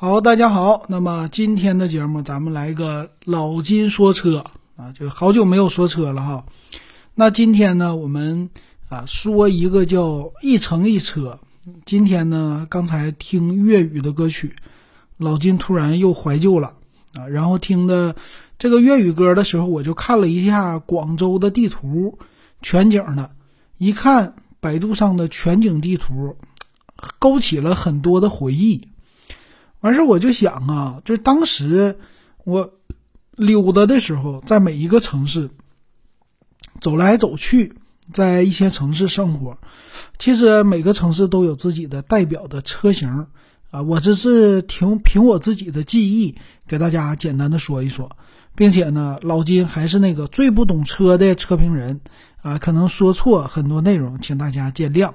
好，大家好。那么今天的节目，咱们来个老金说车啊，就好久没有说车了哈。那今天呢，我们啊说一个叫一城一车。今天呢，刚才听粤语的歌曲，老金突然又怀旧了啊。然后听的这个粤语歌的时候，我就看了一下广州的地图，全景的，一看百度上的全景地图，勾起了很多的回忆。完事我就想啊，就当时我溜达的时候，在每一个城市走来走去，在一些城市生活，其实每个城市都有自己的代表的车型啊。我这是凭凭我自己的记忆给大家简单的说一说，并且呢，老金还是那个最不懂车的车评人啊，可能说错很多内容，请大家见谅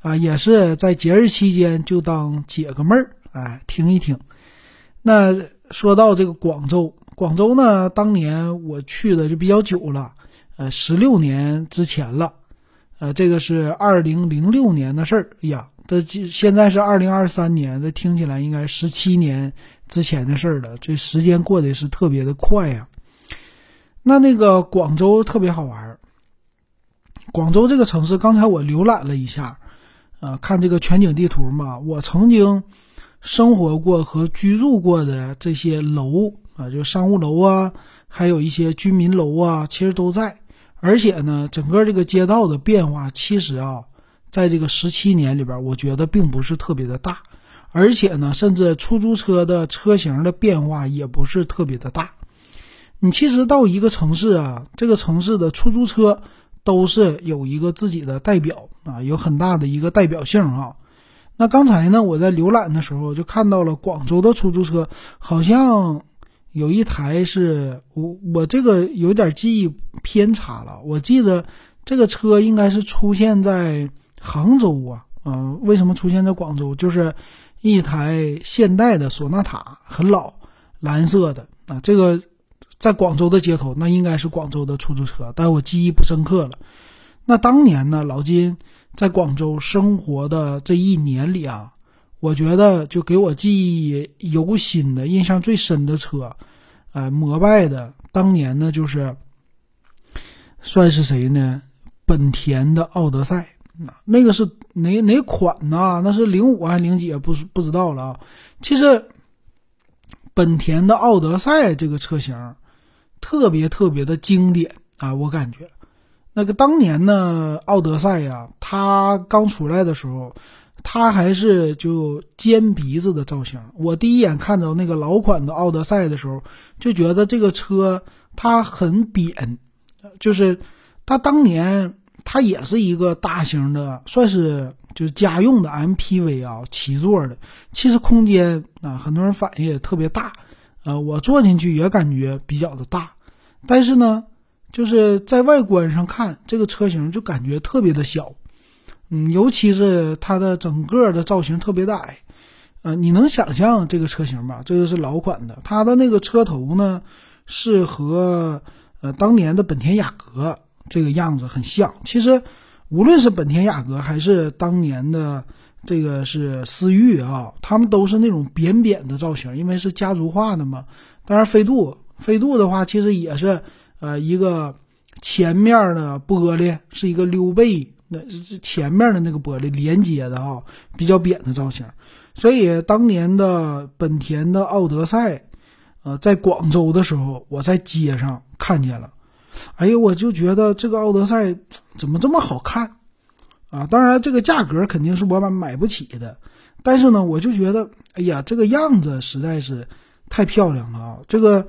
啊。也是在节日期间就当解个闷儿。哎，听一听。那说到这个广州，广州呢，当年我去的就比较久了，呃，十六年之前了，呃，这个是二零零六年的事儿。哎呀，这现在是二零二三年，这听起来应该十七年之前的事儿了。这时间过得是特别的快呀。那那个广州特别好玩儿，广州这个城市，刚才我浏览了一下，呃，看这个全景地图嘛，我曾经。生活过和居住过的这些楼啊，就商务楼啊，还有一些居民楼啊，其实都在。而且呢，整个这个街道的变化，其实啊，在这个十七年里边，我觉得并不是特别的大。而且呢，甚至出租车的车型的变化也不是特别的大。你其实到一个城市啊，这个城市的出租车都是有一个自己的代表啊，有很大的一个代表性啊。那刚才呢，我在浏览的时候就看到了广州的出租车，好像有一台是我我这个有点记忆偏差了。我记得这个车应该是出现在杭州啊，嗯，为什么出现在广州？就是一台现代的索纳塔，很老，蓝色的啊。这个在广州的街头，那应该是广州的出租车，但我记忆不深刻了。那当年呢，老金。在广州生活的这一年里啊，我觉得就给我记忆犹新的、印象最深的车，呃，摩拜的当年呢就是算是谁呢？本田的奥德赛，那个是哪哪款呢？那是零五还是零几？不不知道了啊。其实本田的奥德赛这个车型特别特别的经典啊，我感觉。那个当年呢，奥德赛呀，它刚出来的时候，它还是就尖鼻子的造型。我第一眼看到那个老款的奥德赛的时候，就觉得这个车它很扁，就是它当年它也是一个大型的，算是就家用的 MPV 啊，七座的，其实空间啊，很多人反映也特别大，呃，我坐进去也感觉比较的大，但是呢。就是在外观上看，这个车型就感觉特别的小，嗯，尤其是它的整个的造型特别的矮，呃，你能想象这个车型吧？这个是老款的，它的那个车头呢是和呃当年的本田雅阁这个样子很像。其实无论是本田雅阁还是当年的这个是思域啊，他们都是那种扁扁的造型，因为是家族化的嘛。当然飞度，飞度的话其实也是。呃，一个前面的玻璃是一个溜背，那是前面的那个玻璃连接的啊，比较扁的造型。所以当年的本田的奥德赛，呃，在广州的时候，我在街上看见了，哎呀，我就觉得这个奥德赛怎么这么好看啊？当然，这个价格肯定是我买买不起的，但是呢，我就觉得，哎呀，这个样子实在是太漂亮了啊！这个，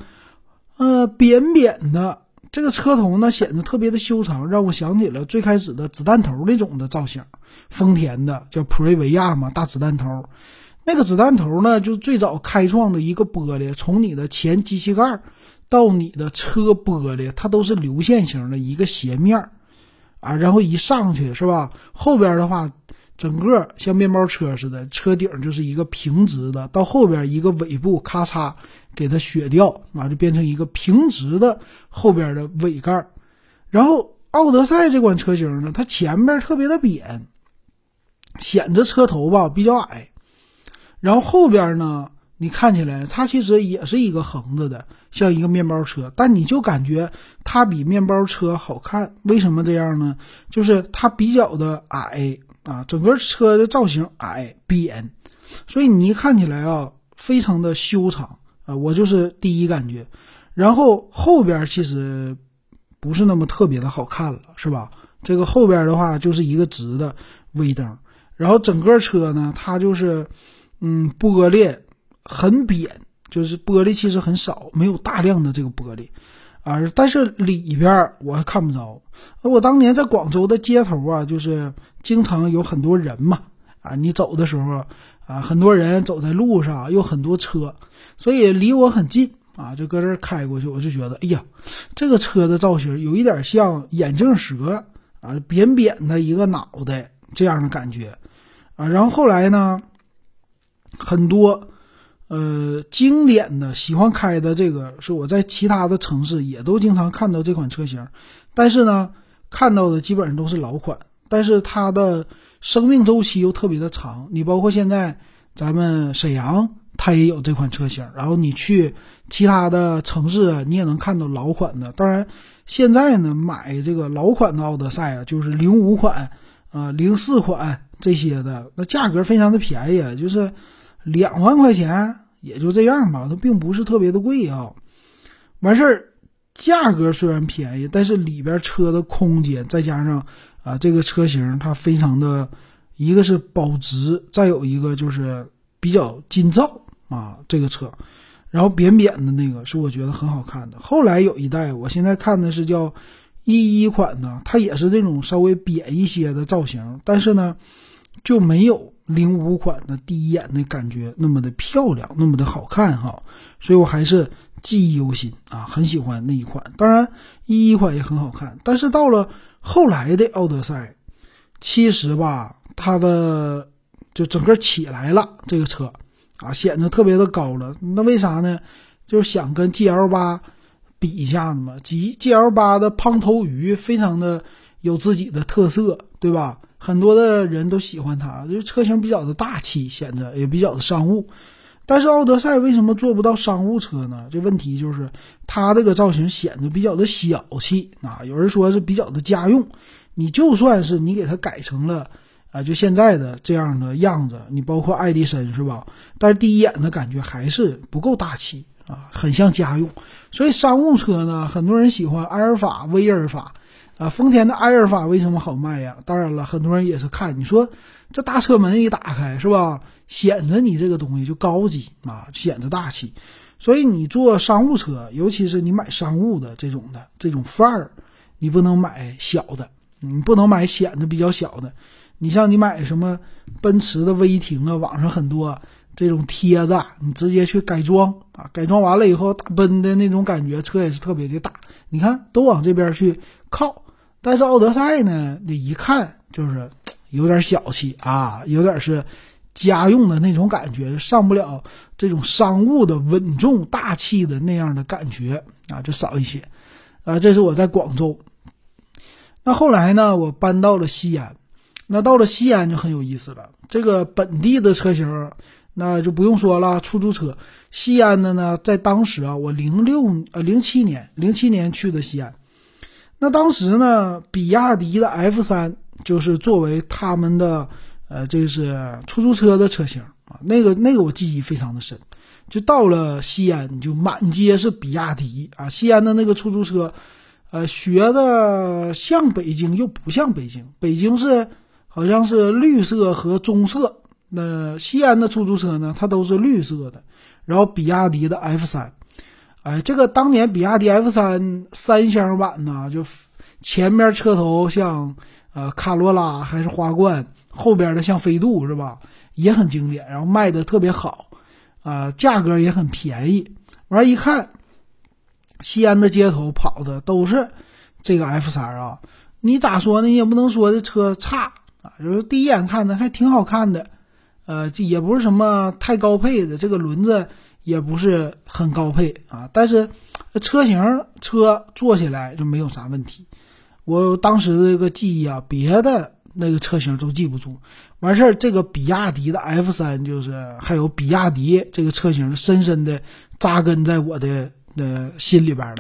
呃，扁扁的。这个车头呢显得特别的修长，让我想起了最开始的子弹头那种的造型，丰田的叫普锐维亚嘛，大子弹头。那个子弹头呢，就最早开创的一个玻璃，从你的前机器盖到你的车玻璃，它都是流线型的一个斜面啊，然后一上去是吧？后边的话。整个像面包车似的，车顶就是一个平直的，到后边一个尾部咔嚓给它削掉，啊，就变成一个平直的后边的尾盖。然后奥德赛这款车型呢，它前面特别的扁，显得车头吧比较矮，然后后边呢你看起来它其实也是一个横着的，像一个面包车，但你就感觉它比面包车好看。为什么这样呢？就是它比较的矮啊，整个车的造型矮扁，所以你一看起来啊，非常的修长啊。我就是第一感觉。然后后边其实不是那么特别的好看了，是吧？这个后边的话就是一个直的尾灯，然后整个车呢，它就是嗯玻璃。很扁，就是玻璃其实很少，没有大量的这个玻璃，啊，但是里边我还看不着。我当年在广州的街头啊，就是经常有很多人嘛，啊，你走的时候啊，很多人走在路上，有很多车，所以离我很近啊，就搁这儿开过去，我就觉得，哎呀，这个车的造型有一点像眼镜蛇啊，扁扁的一个脑袋这样的感觉，啊，然后后来呢，很多。呃，经典的喜欢开的这个是我在其他的城市也都经常看到这款车型，但是呢，看到的基本上都是老款，但是它的生命周期又特别的长。你包括现在咱们沈阳，它也有这款车型，然后你去其他的城市，你也能看到老款的。当然，现在呢，买这个老款的奥德赛啊，就是零五款啊、零四款这些的，那价格非常的便宜，就是两万块钱。也就这样吧，它并不是特别的贵啊。完事儿，价格虽然便宜，但是里边车的空间再加上啊，这个车型它非常的，一个是保值，再有一个就是比较金造啊。这个车，然后扁扁的那个是我觉得很好看的。后来有一代，我现在看的是叫一一款的，它也是这种稍微扁一些的造型，但是呢就没有。零五款的第一眼的感觉那么的漂亮，那么的好看哈，所以我还是记忆犹新啊，很喜欢那一款。当然，一一款也很好看，但是到了后来的奥德赛，其实吧，它的就整个起来了，这个车啊，显得特别的高了。那为啥呢？就是想跟 GL 八比一下子嘛。G GL 八的胖头鱼非常的有自己的特色，对吧？很多的人都喜欢它，就车型比较的大气，显得也比较的商务。但是奥德赛为什么做不到商务车呢？这问题就是它这个造型显得比较的小气啊。有人说是比较的家用，你就算是你给它改成了啊，就现在的这样的样子，你包括爱迪生是吧？但是第一眼的感觉还是不够大气啊，很像家用。所以商务车呢，很多人喜欢阿尔法、威尔法。啊，丰田的埃尔法为什么好卖呀？当然了，很多人也是看你说这大车门一打开是吧，显得你这个东西就高级啊，显得大气。所以你坐商务车，尤其是你买商务的这种的这种范儿，你不能买小的，你不能买显得比较小的。你像你买什么奔驰的威霆啊，网上很多这种贴子，你直接去改装啊，改装完了以后大奔的那种感觉，车也是特别的大。你看都往这边去靠。但是奥德赛呢，你一看就是有点小气啊，有点是家用的那种感觉，上不了这种商务的稳重大气的那样的感觉啊，就少一些。啊，这是我在广州。那后来呢，我搬到了西安。那到了西安就很有意思了，这个本地的车型那就不用说了，出租车。西安的呢，在当时啊，我零六呃零七年零七年去的西安。那当时呢，比亚迪的 F 三就是作为他们的，呃，这是出租车的车型啊。那个那个我记忆非常的深，就到了西安，就满街是比亚迪啊。西安的那个出租车，呃，学的像北京又不像北京。北京是好像是绿色和棕色，那西安的出租车呢，它都是绿色的。然后比亚迪的 F 三。哎，这个当年比亚迪 F 三三厢版呢，就前面车头像呃卡罗拉还是花冠，后边的像飞度是吧？也很经典，然后卖的特别好，啊，价格也很便宜。完一看，西安的街头跑的都是这个 F 三啊，你咋说呢？你也不能说这车差啊，就是第一眼看的还挺好看的，呃，这也不是什么太高配的，这个轮子。也不是很高配啊，但是车型车坐起来就没有啥问题。我当时这个记忆啊，别的那个车型都记不住。完事儿，这个比亚迪的 F 三就是还有比亚迪这个车型，深深的扎根在我的的心里边了。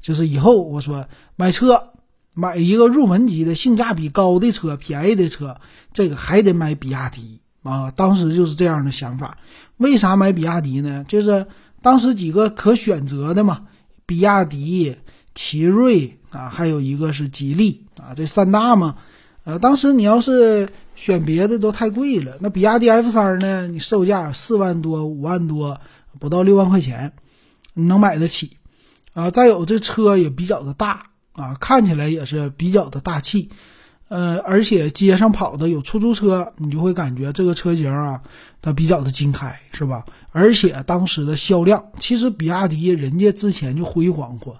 就是以后我说买车，买一个入门级的性价比高的车，便宜的车，这个还得买比亚迪啊。当时就是这样的想法。为啥买比亚迪呢？就是当时几个可选择的嘛，比亚迪、奇瑞啊，还有一个是吉利啊，这三大嘛。呃，当时你要是选别的都太贵了，那比亚迪 F 三呢？你售价四万多、五万多，不到六万块钱，你能买得起啊？再有这车也比较的大啊，看起来也是比较的大气。呃，而且街上跑的有出租车，你就会感觉这个车型啊，它比较的经开，是吧？而且当时的销量，其实比亚迪人家之前就辉煌过，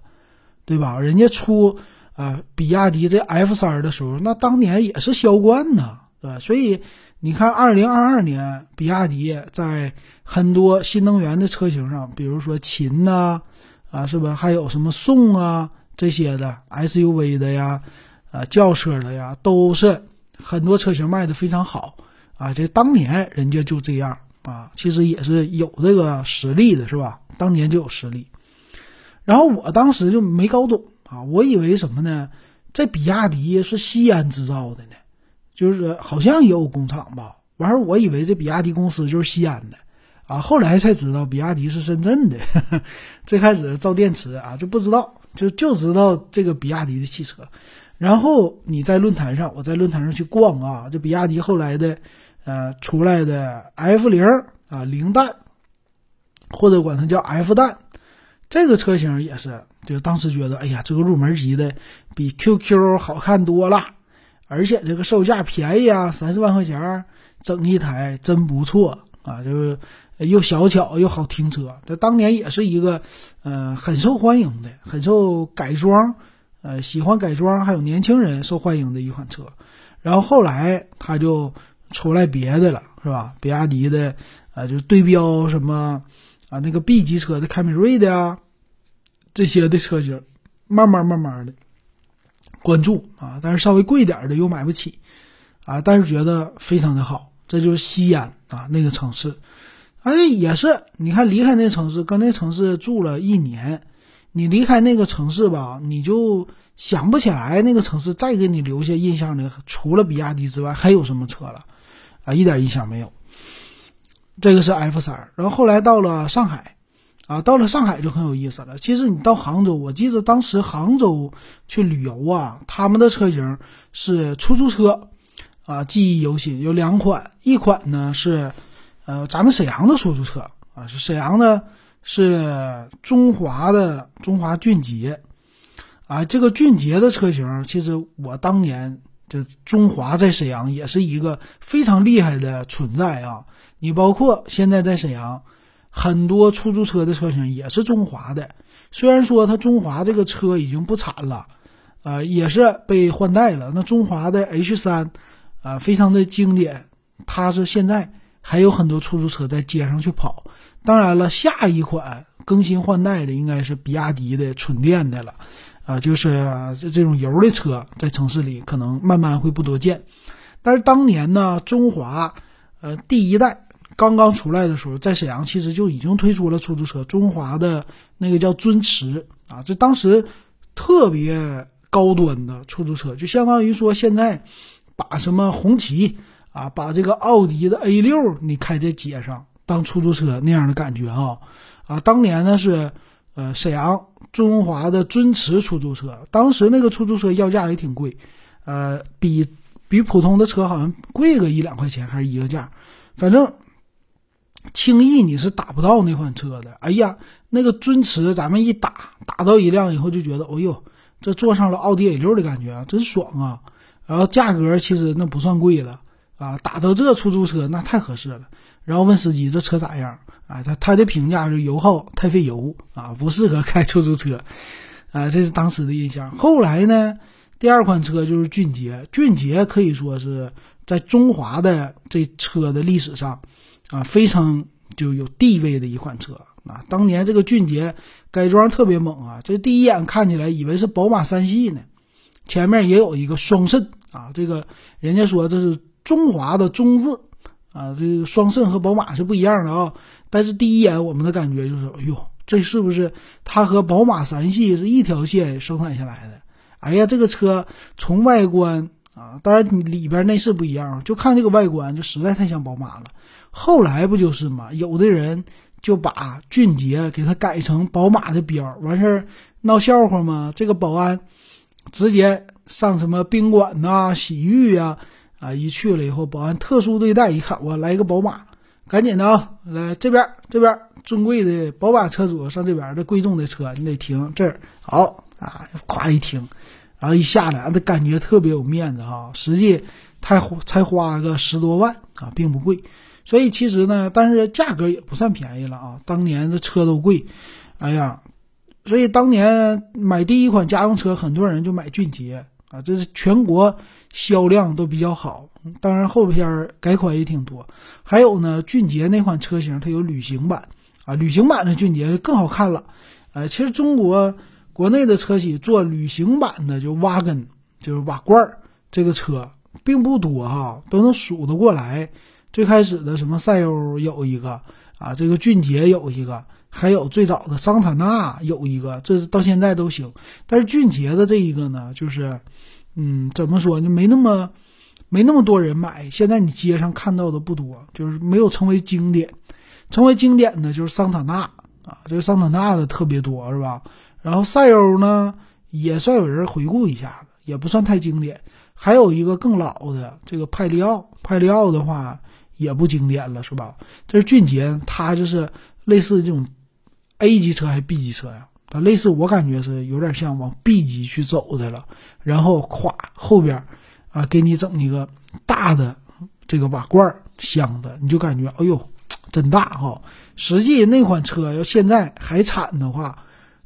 对吧？人家出啊比亚迪这 F 三的时候，那当年也是销冠呢，对吧？所以你看，二零二二年，比亚迪在很多新能源的车型上，比如说秦呐，啊，是吧？还有什么宋啊这些的 SUV 的呀。啊，轿车的呀，都是很多车型卖的非常好啊。这当年人家就这样啊，其实也是有这个实力的，是吧？当年就有实力。然后我当时就没搞懂啊，我以为什么呢？这比亚迪是西安制造的呢，就是好像也有工厂吧。完事儿，我以为这比亚迪公司就是西安的啊。后来才知道，比亚迪是深圳的。最开始造电池啊，就不知道，就就知道这个比亚迪的汽车。然后你在论坛上，我在论坛上去逛啊，这比亚迪后来的，呃，出来的 F 零啊，零蛋，或者管它叫 F 蛋，这个车型也是，就当时觉得，哎呀，这个入门级的比 QQ 好看多了，而且这个售价便宜啊，三四万块钱整一台真不错啊，就是又小巧又好停车，这当年也是一个，呃，很受欢迎的，很受改装。呃，喜欢改装还有年轻人受欢迎的一款车，然后后来它就出来别的了，是吧？比亚迪的，呃，就是对标什么啊，那个 B 级车的凯美瑞的呀，这些的车型，慢慢慢慢的关注啊，但是稍微贵点的又买不起啊，但是觉得非常的好，这就是西安啊那个城市，哎，也是你看离开那城市，搁那城市住了一年。你离开那个城市吧，你就想不起来那个城市再给你留下印象的，除了比亚迪之外还有什么车了？啊，一点印象没有。这个是 F 三，然后后来到了上海，啊，到了上海就很有意思了。其实你到杭州，我记得当时杭州去旅游啊，他们的车型是出租车，啊，记忆犹新，有两款，一款呢是，呃，咱们沈阳的出租车，啊，是沈阳的。是中华的中华骏捷，啊，这个骏捷的车型，其实我当年这中华在沈阳也是一个非常厉害的存在啊。你包括现在在沈阳，很多出租车的车型也是中华的，虽然说它中华这个车已经不产了，啊，也是被换代了。那中华的 H 三，啊，非常的经典，它是现在还有很多出租车在街上去跑。当然了，下一款更新换代的应该是比亚迪的纯电的了，啊，就是这这种油的车在城市里可能慢慢会不多见。但是当年呢，中华，呃，第一代刚刚出来的时候，在沈阳其实就已经推出了出租车，中华的那个叫尊驰啊，这当时特别高端的出租车，就相当于说现在把什么红旗啊，把这个奥迪的 A 六你开在街上。当出租车那样的感觉啊，啊，当年呢是，呃，沈阳中华的尊驰出租车，当时那个出租车要价也挺贵，呃，比比普通的车好像贵个一两块钱，还是一个价，反正轻易你是打不到那款车的。哎呀，那个尊驰咱们一打打到一辆以后就觉得，哦呦，这坐上了奥迪 A 六的感觉啊，真爽啊！然后价格其实那不算贵了啊，打到这出租车那太合适了。然后问司机这车咋样？啊，他他的评价是油耗太费油啊，不适合开出租车，啊，这是当时的印象。后来呢，第二款车就是俊杰，俊杰可以说是在中华的这车的历史上，啊，非常就有地位的一款车啊。当年这个俊杰改装特别猛啊，这第一眼看起来以为是宝马三系呢，前面也有一个双肾啊，这个人家说这是中华的中字啊，这个双肾和宝马是不一样的啊。但是第一眼我们的感觉就是，哎呦，这是不是它和宝马三系是一条线生产下来的？哎呀，这个车从外观啊，当然里边内饰不一样，就看这个外观就实在太像宝马了。后来不就是嘛，有的人就把俊杰给他改成宝马的标，完事儿闹笑话嘛。这个保安直接上什么宾馆呐、洗浴呀，啊，一去了以后，保安特殊对待，一看我来一个宝马。赶紧的啊，来这边，这边尊贵的宝马车主上这边，这贵重的车你得停这儿。好啊，咵一停，然后一下来，这感觉特别有面子哈。实际才才花个十多万啊，并不贵。所以其实呢，但是价格也不算便宜了啊。当年的车都贵，哎呀，所以当年买第一款家用车，很多人就买骏捷啊，这是全国销量都比较好。当然，后边改款也挺多。还有呢，骏捷那款车型它有旅行版啊，旅行版的骏捷更好看了。呃，其实中国国内的车企做旅行版的就挖根就是瓦罐儿这个车并不多哈，都能数得过来。最开始的什么赛欧有一个啊，这个俊杰有一个，还有最早的桑塔纳有一个，这到现在都行。但是俊杰的这一个呢，就是嗯，怎么说呢，没那么。没那么多人买，现在你街上看到的不多，就是没有成为经典。成为经典的就是桑塔纳啊，这个桑塔纳的特别多，是吧？然后赛欧呢，也算有人回顾一下，也不算太经典。还有一个更老的这个派利奥，派利奥的话也不经典了，是吧？这是骏捷，它就是类似这种 A 级车还是 B 级车呀？它类似，我感觉是有点像往 B 级去走的了。然后咵后边。啊，给你整一个大的这个瓦罐箱子，你就感觉哎呦，真大哈！实际那款车要现在还产的话，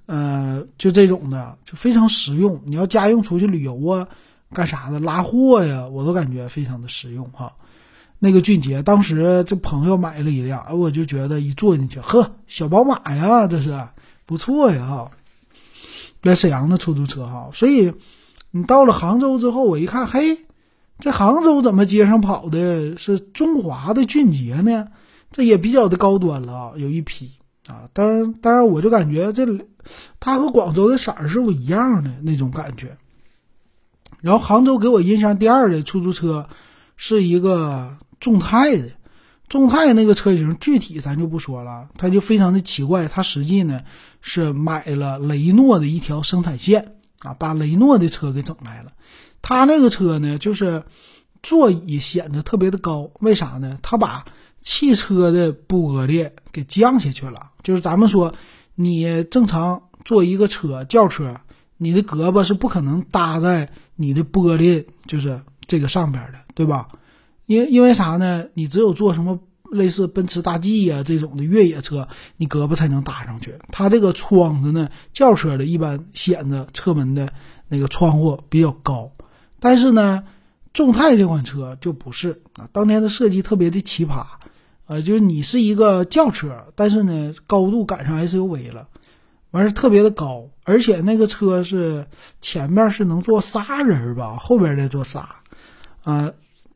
呃，就这种的就非常实用。你要家用出去旅游啊，干啥的拉货呀，我都感觉非常的实用哈。那个俊杰当时这朋友买了一辆，我就觉得一坐进去，呵，小宝马呀，这是不错呀哈。在沈阳的出租车哈，所以。你到了杭州之后，我一看，嘿，这杭州怎么街上跑的是中华的俊杰呢？这也比较的高端了，有一批啊。当然，当然，我就感觉这它和广州的色儿是不一样的那种感觉。然后杭州给我印象第二的出租车是一个众泰的，众泰那个车型具体咱就不说了，它就非常的奇怪。它实际呢是买了雷诺的一条生产线。啊，把雷诺的车给整来了。他那个车呢，就是座椅显得特别的高，为啥呢？他把汽车的玻璃给降下去了。就是咱们说，你正常坐一个车轿车，你的胳膊是不可能搭在你的玻璃就是这个上边的，对吧？因因为啥呢？你只有坐什么？类似奔驰大 G 呀这种的越野车，你胳膊才能搭上去。它这个窗子呢，轿车的一般显得车门的那个窗户比较高，但是呢，众泰这款车就不是啊。当年的设计特别的奇葩，呃，就是你是一个轿车，但是呢，高度赶上 SUV 了，完事特别的高，而且那个车是前面是能坐仨人吧，后边再坐仨，啊。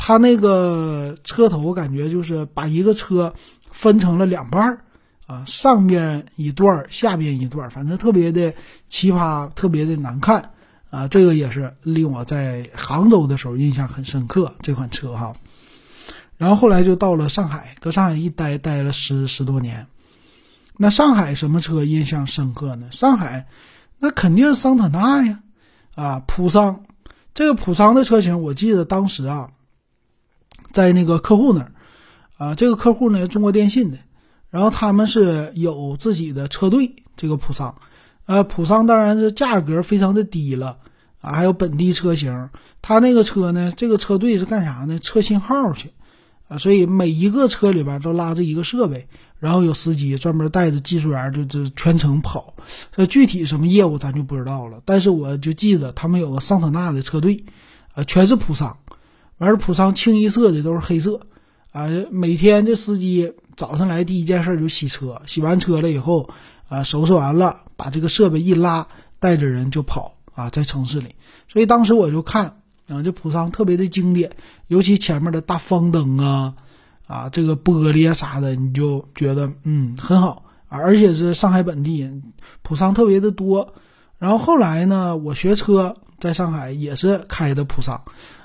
它那个车头感觉就是把一个车分成了两半儿，啊，上边一段儿，下边一段儿，反正特别的奇葩，特别的难看，啊，这个也是令我在杭州的时候印象很深刻这款车哈。然后后来就到了上海，搁上海一待待了十十多年。那上海什么车印象深刻呢？上海那肯定是桑塔纳呀，啊，普桑，这个普桑的车型，我记得当时啊。在那个客户那儿，啊，这个客户呢，中国电信的，然后他们是有自己的车队，这个普桑，呃，普桑当然是价格非常的低了，啊，还有本地车型，他那个车呢，这个车队是干啥呢？测信号去，啊，所以每一个车里边都拉着一个设备，然后有司机专门带着技术员就就全程跑，这具体什么业务咱就不知道了，但是我就记得他们有个桑塔纳的车队，啊，全是普桑。完事，普桑清一色的都是黑色，啊，每天这司机早上来第一件事就洗车，洗完车了以后，啊，收拾完了，把这个设备一拉，带着人就跑啊，在城市里。所以当时我就看啊，这普桑特别的经典，尤其前面的大方灯啊，啊，这个玻璃啊啥的，你就觉得嗯很好啊，而且是上海本地人普桑特别的多。然后后来呢，我学车在上海也是开的普桑，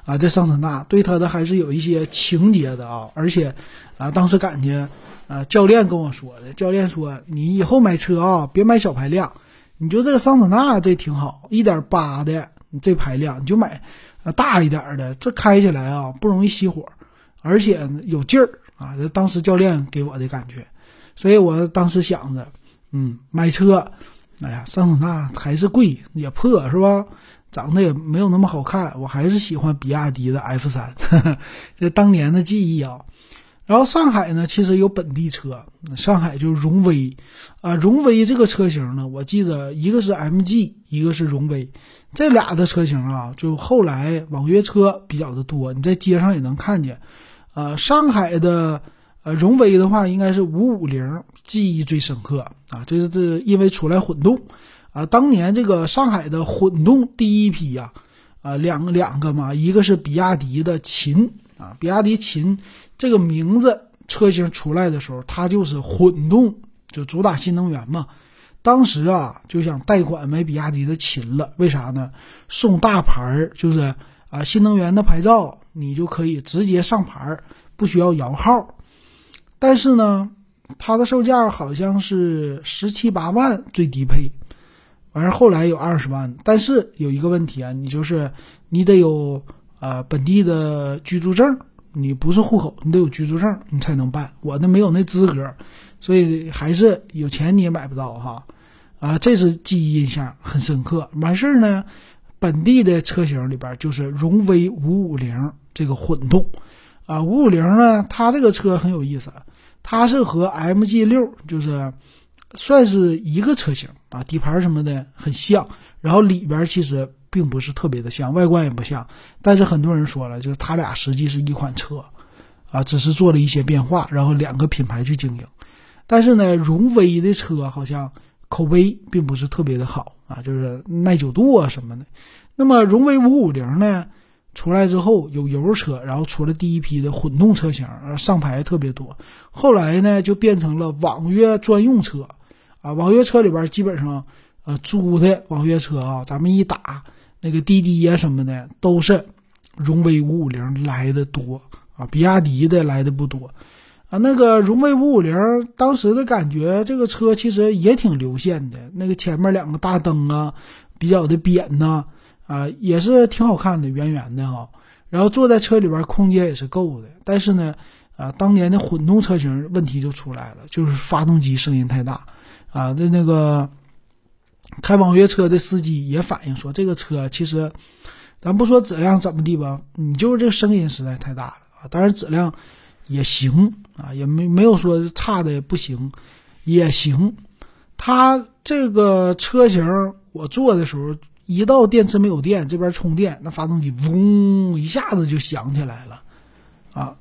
啊，这桑塔纳对它的还是有一些情节的啊，而且啊，当时感觉啊，教练跟我说的，教练说你以后买车啊，别买小排量，你就这个桑塔纳这挺好，一点八的这排量你就买。啊，大一点的，这开起来啊不容易熄火，而且有劲儿啊！这当时教练给我的感觉，所以我当时想着，嗯，买车，哎呀，桑塔纳还是贵，也破是吧？长得也没有那么好看，我还是喜欢比亚迪的 F 三，这当年的记忆啊。然后上海呢，其实有本地车，上海就是荣威，啊，荣威这个车型呢，我记得一个是 MG，一个是荣威，这俩的车型啊，就后来网约车比较的多，你在街上也能看见。呃，上海的呃荣威的话，应该是五五零，记忆最深刻啊，这是这因为出来混动，啊，当年这个上海的混动第一批呀，啊，两个两个嘛，一个是比亚迪的秦。啊，比亚迪秦这个名字车型出来的时候，它就是混动，就主打新能源嘛。当时啊，就想贷款买比亚迪的秦了，为啥呢？送大牌儿，就是啊，新能源的牌照，你就可以直接上牌儿，不需要摇号。但是呢，它的售价好像是十七八万最低配，完事后来有二十万。但是有一个问题啊，你就是你得有。呃，本地的居住证，你不是户口，你得有居住证，你才能办。我那没有那资格，所以还是有钱你也买不到哈。啊，这是记忆印象很深刻。完事儿呢，本地的车型里边就是荣威五五零这个混动，啊，五五零呢，它这个车很有意思，它是和 MG 六就是算是一个车型啊，底盘什么的很像，然后里边其实。并不是特别的像，外观也不像，但是很多人说了，就是它俩实际是一款车，啊，只是做了一些变化，然后两个品牌去经营。但是呢，荣威的车好像口碑并不是特别的好啊，就是耐久度啊什么的。那么荣威五五零呢，出来之后有油车，然后出了第一批的混动车型，上牌特别多。后来呢，就变成了网约专用车，啊，网约车里边基本上，呃，租的网约车啊，咱们一打。那个滴滴呀什么的都是荣威五五零来的多啊，比亚迪的来的不多啊。那个荣威五五零当时的感觉，这个车其实也挺流线的，那个前面两个大灯啊，比较的扁呐啊，也是挺好看的，圆圆的哈。然后坐在车里边空间也是够的，但是呢，啊，当年的混动车型问题就出来了，就是发动机声音太大啊，那那个。开网约车的司机也反映说，这个车其实，咱不说质量怎么地吧，你就是这声音实在太大了啊。当然质量也行啊，也没没有说差的不行，也行。它这个车型我坐的时候，一到电池没有电，这边充电，那发动机嗡一下子就响起来了啊。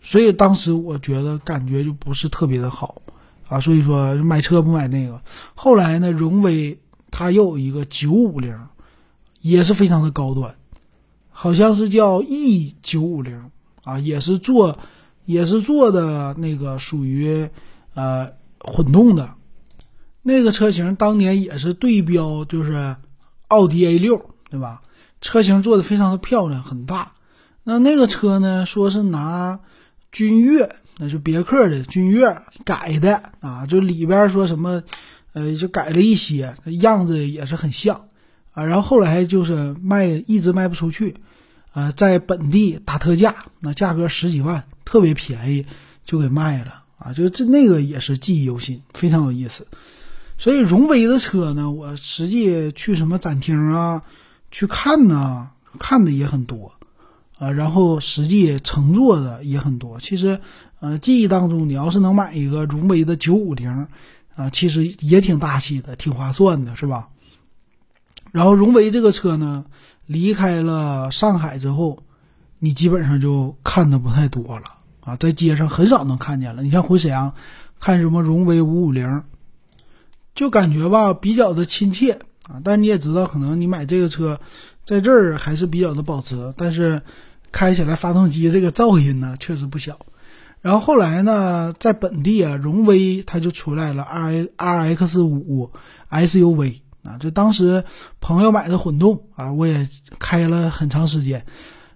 所以当时我觉得感觉就不是特别的好。啊，所以说买车不买那个。后来呢，荣威它又有一个九五零，也是非常的高端，好像是叫 E 九五零啊，也是做，也是做的那个属于呃混动的，那个车型当年也是对标就是奥迪 A 六，对吧？车型做的非常的漂亮，很大。那那个车呢，说是拿君越。那就别克的君越改的啊，就里边说什么，呃，就改了一些，样子也是很像啊。然后后来就是卖一直卖不出去，啊，在本地打特价，那价格十几万，特别便宜就给卖了啊。就这那个也是记忆犹新，非常有意思。所以荣威的车呢，我实际去什么展厅啊去看呢，看的也很多啊。然后实际乘坐的也很多，其实。呃，记忆当中，你要是能买一个荣威的九五零，啊，其实也挺大气的，挺划算的，是吧？然后荣威这个车呢，离开了上海之后，你基本上就看的不太多了啊，在街上很少能看见了。你像回沈阳看什么荣威五五零，就感觉吧比较的亲切啊。但你也知道，可能你买这个车，在这儿还是比较的保值，但是开起来发动机这个噪音呢确实不小。然后后来呢，在本地啊，荣威它就出来了 R R X 五 SUV 啊，这当时朋友买的混动啊，我也开了很长时间，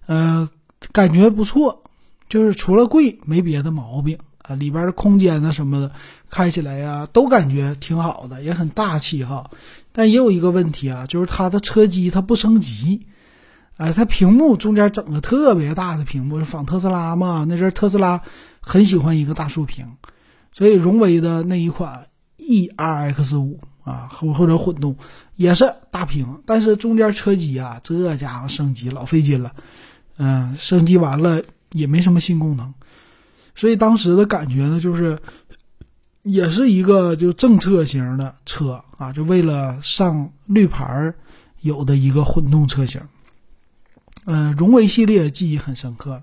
呃，感觉不错，就是除了贵没别的毛病啊，里边的空间呢什么的，开起来呀都感觉挺好的，也很大气哈。但也有一个问题啊，就是它的车机它不升级。哎，它屏幕中间整个特别大的屏幕，仿特斯拉嘛？那阵特斯拉很喜欢一个大竖屏，所以荣威的那一款 E R X 五啊，或或者混动也是大屏，但是中间车机啊，这家伙升级老费劲了，嗯，升级完了也没什么新功能，所以当时的感觉呢，就是也是一个就政策型的车啊，就为了上绿牌有的一个混动车型。嗯，荣威系列记忆很深刻了。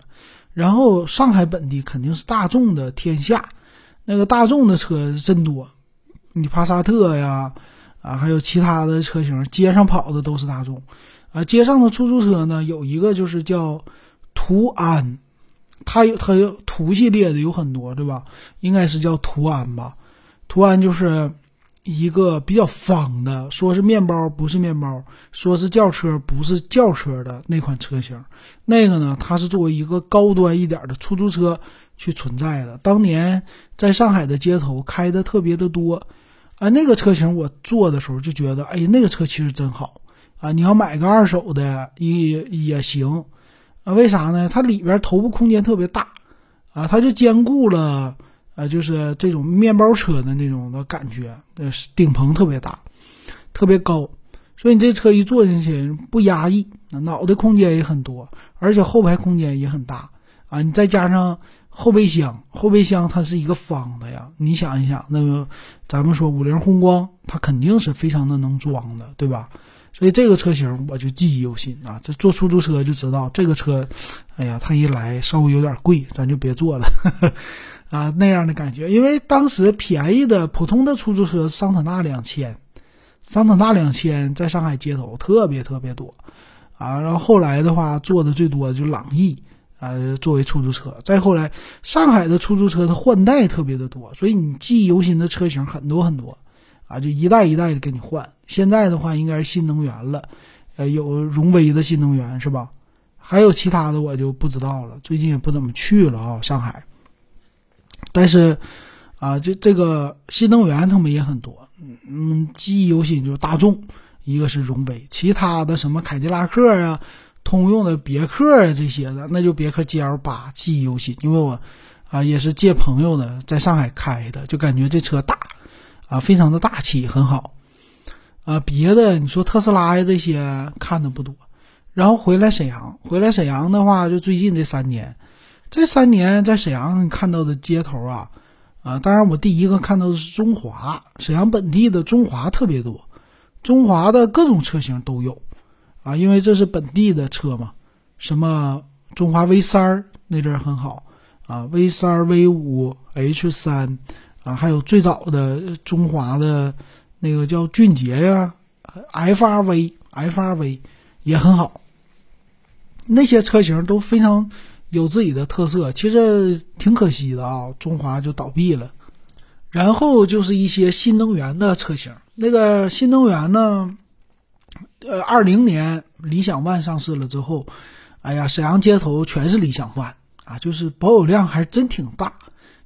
然后上海本地肯定是大众的天下，那个大众的车真多，你帕萨特呀，啊，还有其他的车型，街上跑的都是大众。啊，街上的出租车呢，有一个就是叫途安，它有它有途系列的有很多，对吧？应该是叫途安吧？途安就是。一个比较方的，说是面包不是面包，说是轿车不是轿车的那款车型，那个呢，它是作为一个高端一点的出租车去存在的。当年在上海的街头开的特别的多，啊，那个车型我坐的时候就觉得，哎，那个车其实真好啊！你要买个二手的也也行，啊，为啥呢？它里边头部空间特别大，啊，它就兼顾了。呃，就是这种面包车的那种的感觉，呃，顶棚特别大，特别高，所以你这车一坐进去不压抑，脑袋空间也很多，而且后排空间也很大啊。你再加上后备箱，后备箱它是一个方的呀，你想一想，那个咱们说五菱宏光，它肯定是非常的能装的，对吧？所以这个车型我就记忆犹新啊。这坐出租车就知道这个车，哎呀，它一来稍微有点贵，咱就别坐了。啊，那样的感觉，因为当时便宜的普通的出租车桑塔纳两千，桑塔纳两千在上海街头特别特别多，啊，然后后来的话坐的最多的就朗逸，啊，作为出租车，再后来上海的出租车它换代特别的多，所以你记忆犹新的车型很多很多，啊，就一代一代的给你换。现在的话应该是新能源了，呃，有荣威的新能源是吧？还有其他的我就不知道了，最近也不怎么去了啊，上海。但是，啊，这这个新能源他们也很多，嗯，记忆犹新就是大众，一个是荣威，其他的什么凯迪拉克啊、通用的别克啊这些的，那就别克 GL 八记忆犹新，因为我啊也是借朋友的在上海开的，就感觉这车大，啊，非常的大气，很好，啊，别的你说特斯拉呀这些看的不多，然后回来沈阳，回来沈阳的话就最近这三年。这三年在沈阳看到的街头啊，啊，当然我第一个看到的是中华，沈阳本地的中华特别多，中华的各种车型都有，啊，因为这是本地的车嘛，什么中华 V 三儿那阵儿很好，啊，V 三、V 五、H 三，啊，还有最早的中华的那个叫俊杰呀，FRV、FRV 也很好，那些车型都非常。有自己的特色，其实挺可惜的啊。中华就倒闭了，然后就是一些新能源的车型。那个新能源呢，呃，二零年理想 ONE 上市了之后，哎呀，沈阳街头全是理想 ONE 啊，就是保有量还真挺大，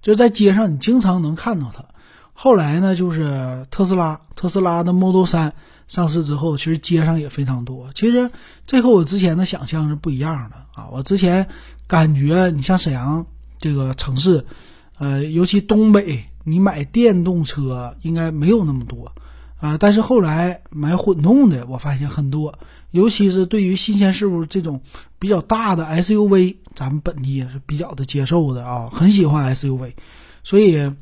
就在街上你经常能看到它。后来呢，就是特斯拉，特斯拉的 Model 三上市之后，其实街上也非常多。其实这和我之前的想象是不一样的啊，我之前。感觉你像沈阳这个城市，呃，尤其东北，你买电动车应该没有那么多啊。但是后来买混动的，我发现很多，尤其是对于新鲜事物这种比较大的 SUV，咱们本地也是比较的接受的啊，很喜欢 SUV。所以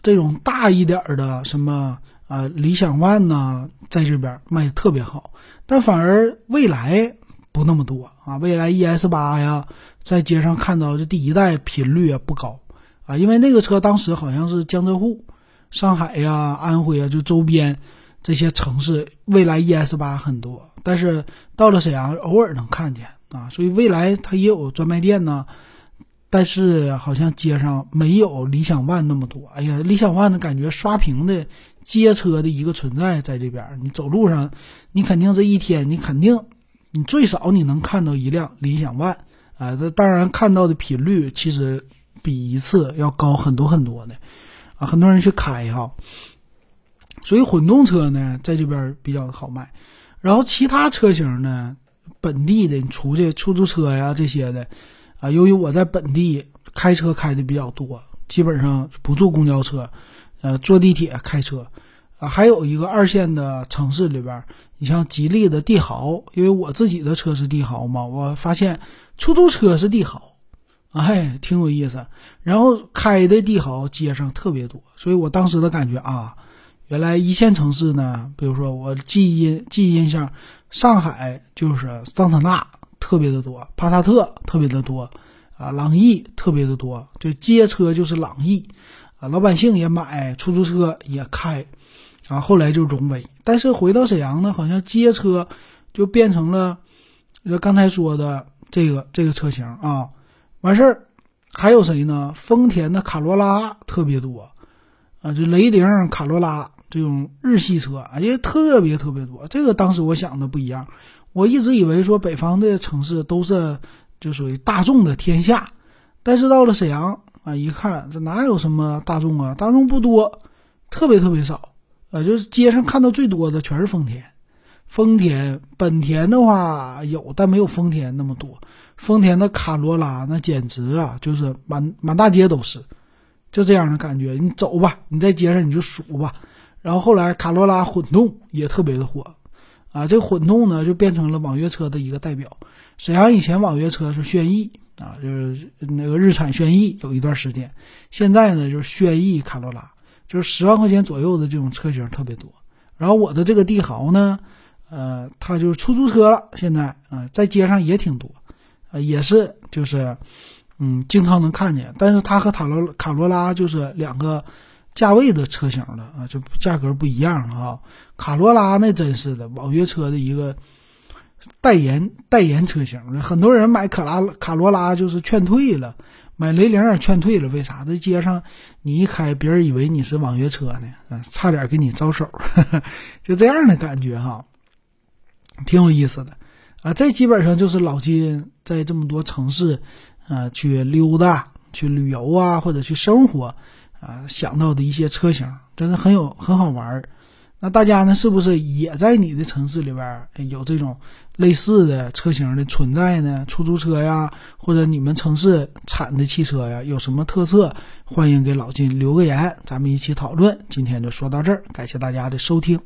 这种大一点的什么啊，理想 ONE 呢，在这边卖的特别好，但反而未来不那么多啊，未来 ES 八呀。在街上看到这第一代频率啊不高，啊，因为那个车当时好像是江浙沪、上海呀、安徽啊，就周边这些城市，蔚来 ES 八很多，但是到了沈阳偶尔能看见啊。所以未来它也有专卖店呢，但是好像街上没有理想 ONE 那么多。哎呀，理想 ONE 的感觉刷屏的街车的一个存在在这边，你走路上，你肯定这一天你肯定你最少你能看到一辆理想 ONE 啊。这当然看到的频率其实比一次要高很多很多的啊，很多人去开哈。所以混动车呢，在这边比较好卖，然后其他车型呢，本地的你出去出租车呀这些的，啊，由于我在本地开车开的比较多，基本上不坐公交车，呃，坐地铁开车，啊，还有一个二线的城市里边，你像吉利的帝豪，因为我自己的车是帝豪嘛，我发现出租车是帝豪，哎，挺有意思，然后开的帝豪街上特别多，所以我当时的感觉啊。原来一线城市呢，比如说我记忆记忆印象，上海就是桑塔纳特别的多，帕萨特特别的多，啊，朗逸特别的多，就街车就是朗逸，啊，老百姓也买，出租车也开，啊，后来就荣威。但是回到沈阳呢，好像街车就变成了，就刚才说的这个这个车型啊，完事儿还有谁呢？丰田的卡罗拉特别多，啊，就雷凌、卡罗拉。这种日系车，哎呀，特别特别多。这个当时我想的不一样，我一直以为说北方的城市都是就属于大众的天下，但是到了沈阳啊，一看这哪有什么大众啊？大众不多，特别特别少。呃，就是街上看到最多的全是丰田，丰田、本田的话有，但没有丰田那么多。丰田的卡罗拉那简直啊，就是满满大街都是，就这样的感觉。你走吧，你在街上你就数吧。然后后来卡罗拉混动也特别的火，啊，这混动呢就变成了网约车的一个代表。沈阳以前网约车是轩逸啊，就是那个日产轩逸有一段时间，现在呢就是轩逸卡罗拉，就是十万块钱左右的这种车型特别多。然后我的这个帝豪呢，呃，他就是出租车了，现在啊在街上也挺多，啊也是就是，嗯，经常能看见。但是他和塔罗卡罗拉就是两个。价位的车型了啊，就价格不一样了啊。卡罗拉那真是的，网约车的一个代言代言车型。很多人买卡拉卡罗拉就是劝退了，买雷凌也劝退了。为啥？这街上你一开，别人以为你是网约车呢，啊，差点给你招手，就这样的感觉哈，挺有意思的啊。这基本上就是老金在这么多城市啊去溜达、去旅游啊，或者去生活。啊，想到的一些车型真的很有很好玩儿。那大家呢，是不是也在你的城市里边有这种类似的车型的存在呢？出租车呀，或者你们城市产的汽车呀，有什么特色？欢迎给老金留个言，咱们一起讨论。今天就说到这儿，感谢大家的收听。